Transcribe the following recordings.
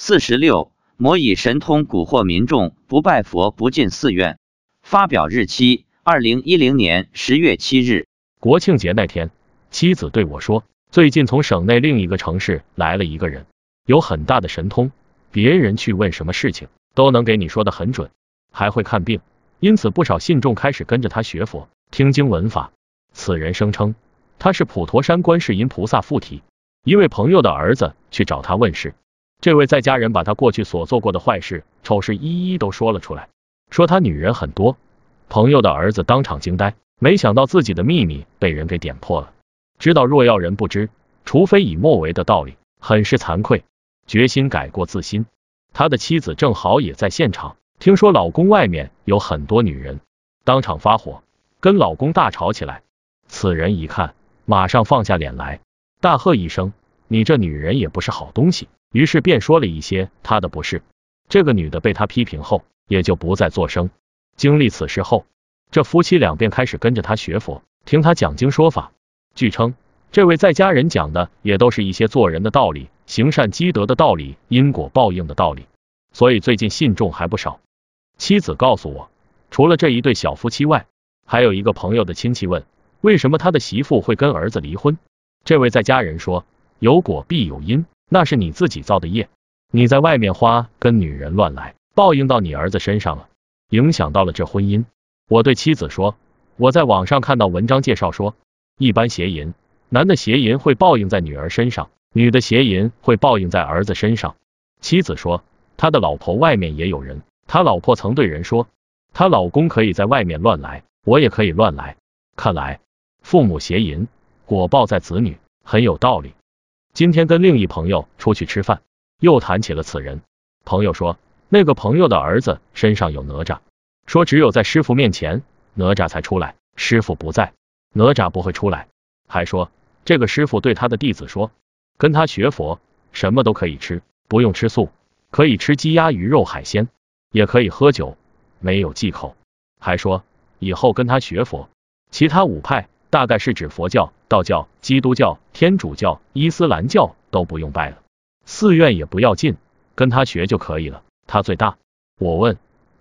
四十六，魔以神通蛊惑民众，不拜佛不进寺院。发表日期：二零一零年十月七日。国庆节那天，妻子对我说，最近从省内另一个城市来了一个人，有很大的神通，别人去问什么事情都能给你说的很准，还会看病。因此，不少信众开始跟着他学佛、听经闻法。此人声称他是普陀山观世音菩萨附体，一位朋友的儿子去找他问事，这位在家人把他过去所做过的坏事、丑事一一都说了出来，说他女人很多。朋友的儿子当场惊呆，没想到自己的秘密被人给点破了。知道若要人不知，除非以莫为的道理，很是惭愧，决心改过自新。他的妻子正好也在现场。听说老公外面有很多女人，当场发火，跟老公大吵起来。此人一看，马上放下脸来，大喝一声：“你这女人也不是好东西！”于是便说了一些他的不是。这个女的被他批评后，也就不再作声。经历此事后，这夫妻俩便开始跟着他学佛，听他讲经说法。据称，这位在家人讲的也都是一些做人的道理、行善积德的道理、因果报应的道理，所以最近信众还不少。妻子告诉我，除了这一对小夫妻外，还有一个朋友的亲戚问，为什么他的媳妇会跟儿子离婚？这位在家人说，有果必有因，那是你自己造的业，你在外面花跟女人乱来，报应到你儿子身上了，影响到了这婚姻。我对妻子说，我在网上看到文章介绍说，一般邪淫，男的邪淫会报应在女儿身上，女的邪淫会报应在儿子身上。妻子说，他的老婆外面也有人。他老婆曾对人说，她老公可以在外面乱来，我也可以乱来。看来父母邪淫，果报在子女，很有道理。今天跟另一朋友出去吃饭，又谈起了此人。朋友说，那个朋友的儿子身上有哪吒，说只有在师傅面前，哪吒才出来，师傅不在，哪吒不会出来。还说这个师傅对他的弟子说，跟他学佛，什么都可以吃，不用吃素，可以吃鸡鸭鱼肉海鲜。也可以喝酒，没有忌口。还说以后跟他学佛，其他五派大概是指佛教、道教、基督教、天主教、伊斯兰教都不用拜了，寺院也不要进，跟他学就可以了。他最大。我问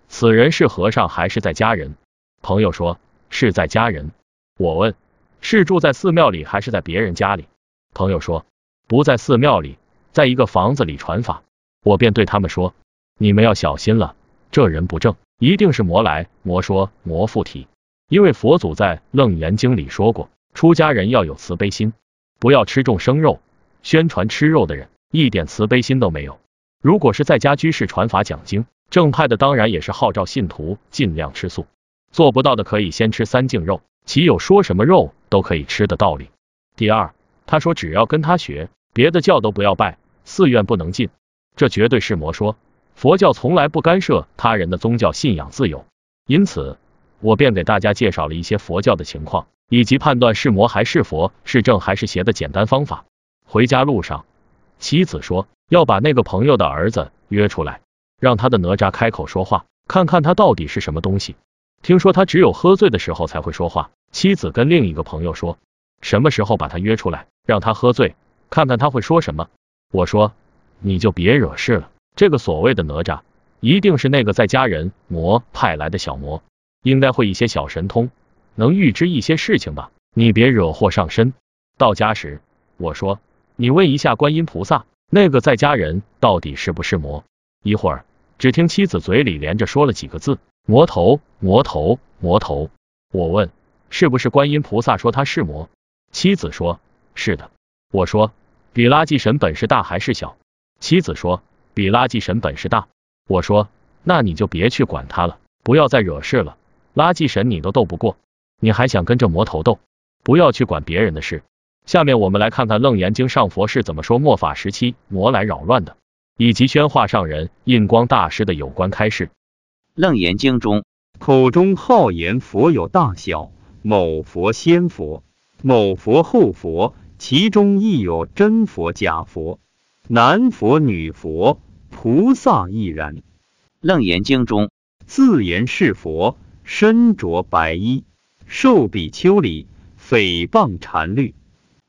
此人是和尚还是在家人？朋友说是在家人。我问是住在寺庙里还是在别人家里？朋友说不在寺庙里，在一个房子里传法。我便对他们说。你们要小心了，这人不正，一定是魔来魔说魔附体。因为佛祖在《楞严经》里说过，出家人要有慈悲心，不要吃众生肉。宣传吃肉的人一点慈悲心都没有。如果是在家居士传法讲经，正派的当然也是号召信徒尽量吃素，做不到的可以先吃三净肉，岂有说什么肉都可以吃的道理？第二，他说只要跟他学，别的教都不要拜，寺院不能进，这绝对是魔说。佛教从来不干涉他人的宗教信仰自由，因此我便给大家介绍了一些佛教的情况，以及判断是魔还是佛、是正还是邪的简单方法。回家路上，妻子说要把那个朋友的儿子约出来，让他的哪吒开口说话，看看他到底是什么东西。听说他只有喝醉的时候才会说话。妻子跟另一个朋友说，什么时候把他约出来，让他喝醉，看看他会说什么。我说你就别惹事了。这个所谓的哪吒，一定是那个在家人魔派来的小魔，应该会一些小神通，能预知一些事情吧？你别惹祸上身。到家时，我说你问一下观音菩萨，那个在家人到底是不是魔？一会儿，只听妻子嘴里连着说了几个字：魔头，魔头，魔头。我问是不是观音菩萨说他是魔？妻子说是的。我说比垃圾神本事大还是小？妻子说。比垃圾神本事大，我说那你就别去管他了，不要再惹事了。垃圾神你都斗不过，你还想跟这魔头斗？不要去管别人的事。下面我们来看看楞严经上佛是怎么说末法时期魔来扰乱的，以及宣化上人印光大师的有关开示。楞严经中口中好言佛有大小，某佛先佛，某佛后佛，其中亦有真佛假佛，男佛女佛。菩萨亦然。楞严经中自言是佛，身着白衣，受比丘礼，诽谤禅律。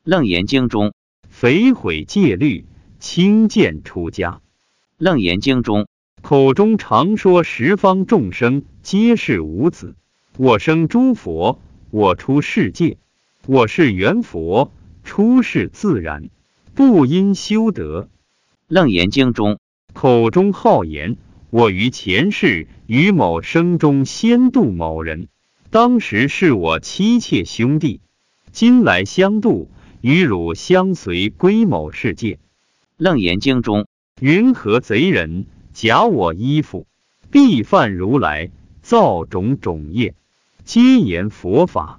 楞严经中诽毁戒律，轻贱出家。楞严经中，口中常说十方众生皆是无子，我生诸佛，我出世界，我是缘佛，出世自然，不因修德。楞严经中，口中好言，我于前世于某生中先度某人，当时是我妻妾兄弟，今来相度，与汝相随归某世界。楞严经中，云何贼人假我衣服，必犯如来造种种业，皆言佛法。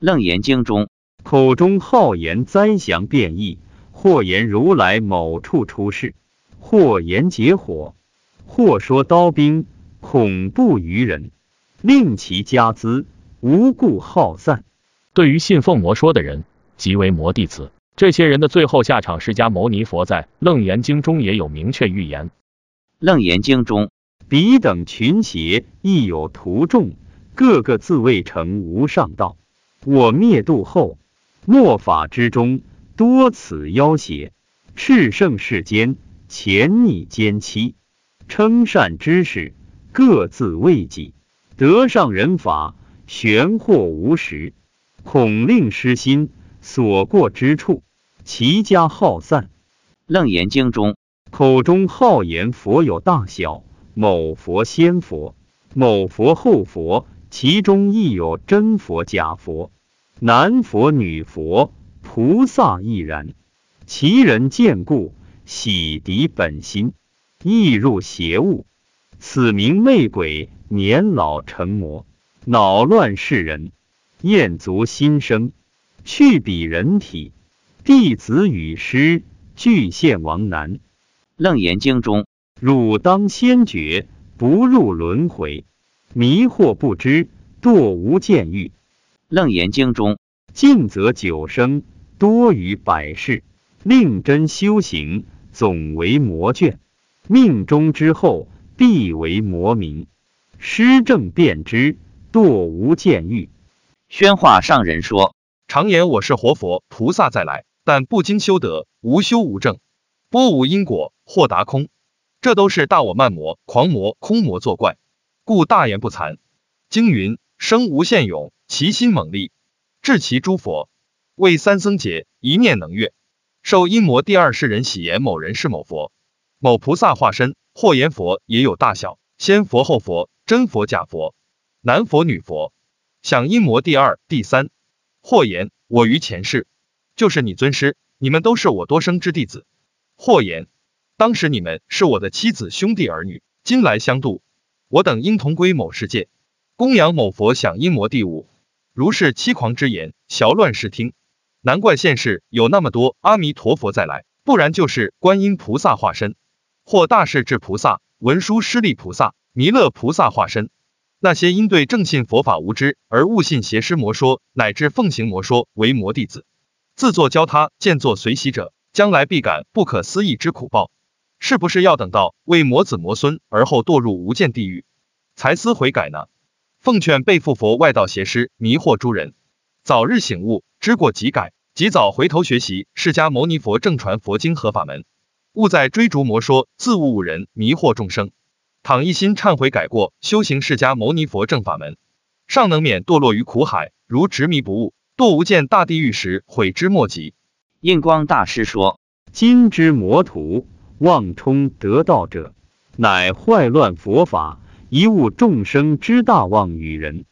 楞严经中，口中好言灾祥变异，或言如来某处出世，或言劫火，或说刀兵恐怖于人，令其家资无故耗散。对于信奉魔说的人，即为魔弟子。这些人的最后下场，释迦牟尼佛在《楞严经》中也有明确预言。《楞严经》中，彼等群邪亦有徒众，个个自谓成无上道。我灭度后，末法之中多此妖邪，炽盛世间潜逆奸欺，称善知识各自为己，得上人法玄惑无实，恐令失心所过之处。其家好散，楞严经中口中好言佛有大小，某佛先佛，某佛后佛，其中亦有真佛假佛，男佛女佛，菩萨亦然。其人见故，洗涤本心，易入邪物，此名魅鬼，年老成魔，恼乱世人，厌足心生，去彼人体。弟子与师俱现王难。楞严经中，汝当先觉，不入轮回，迷惑不知，堕无间狱。楞严经中，尽则九生，多于百世，令真修行，总为魔卷。命中之后，必为魔民。施正便知，堕无间狱。宣化上人说：常言我是活佛，菩萨再来。但不经修德，无修无证，波无因果，或达空，这都是大我慢魔、狂魔、空魔作怪，故大言不惭。经云：生无限勇，其心猛力，至其诸佛，为三僧劫，一念能越。受阴魔第二世人喜言某人是某佛、某菩萨化身，或言佛也有大小，先佛后佛，真佛假佛，男佛女佛，想阴魔第二、第三，或言我于前世。就是你尊师，你们都是我多生之弟子。或言，当时你们是我的妻子、兄弟、儿女，今来相度，我等应同归某世界，供养某佛，想阴魔第五。如是欺狂之言，淆乱视听。难怪现世有那么多阿弥陀佛再来，不然就是观音菩萨化身，或大势至菩萨、文殊师利菩萨、弥勒菩萨化身。那些因对正信佛法无知而误信邪师魔说，乃至奉行魔说为魔弟子。自作教他，见作随喜者，将来必感不可思议之苦报。是不是要等到为魔子魔孙而后堕入无间地狱，才思悔改呢？奉劝被附佛外道邪师迷惑诸人，早日醒悟，知过即改，及早回头学习释迦牟尼佛正传佛经和法门，勿再追逐魔说，自误误人，迷惑众生。倘一心忏悔改过，修行释迦牟尼佛正法门，尚能免堕落于苦海。如执迷不悟。堕无间大地狱时，悔之莫及。印光大师说：“今之魔徒妄充得道者，乃坏乱佛法，贻误众生之大妄语人。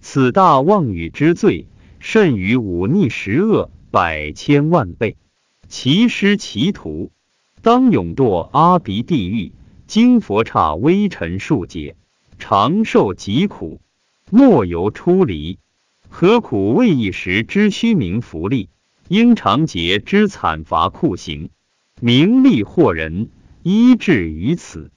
此大妄语之罪，甚于忤逆十恶百千万倍。其师其徒，当永堕阿鼻地狱，经佛刹微尘数劫，长受疾苦，莫由出离。”何苦为一时之虚名浮利，应长劫之惨罚酷刑，名利惑人，医治于此。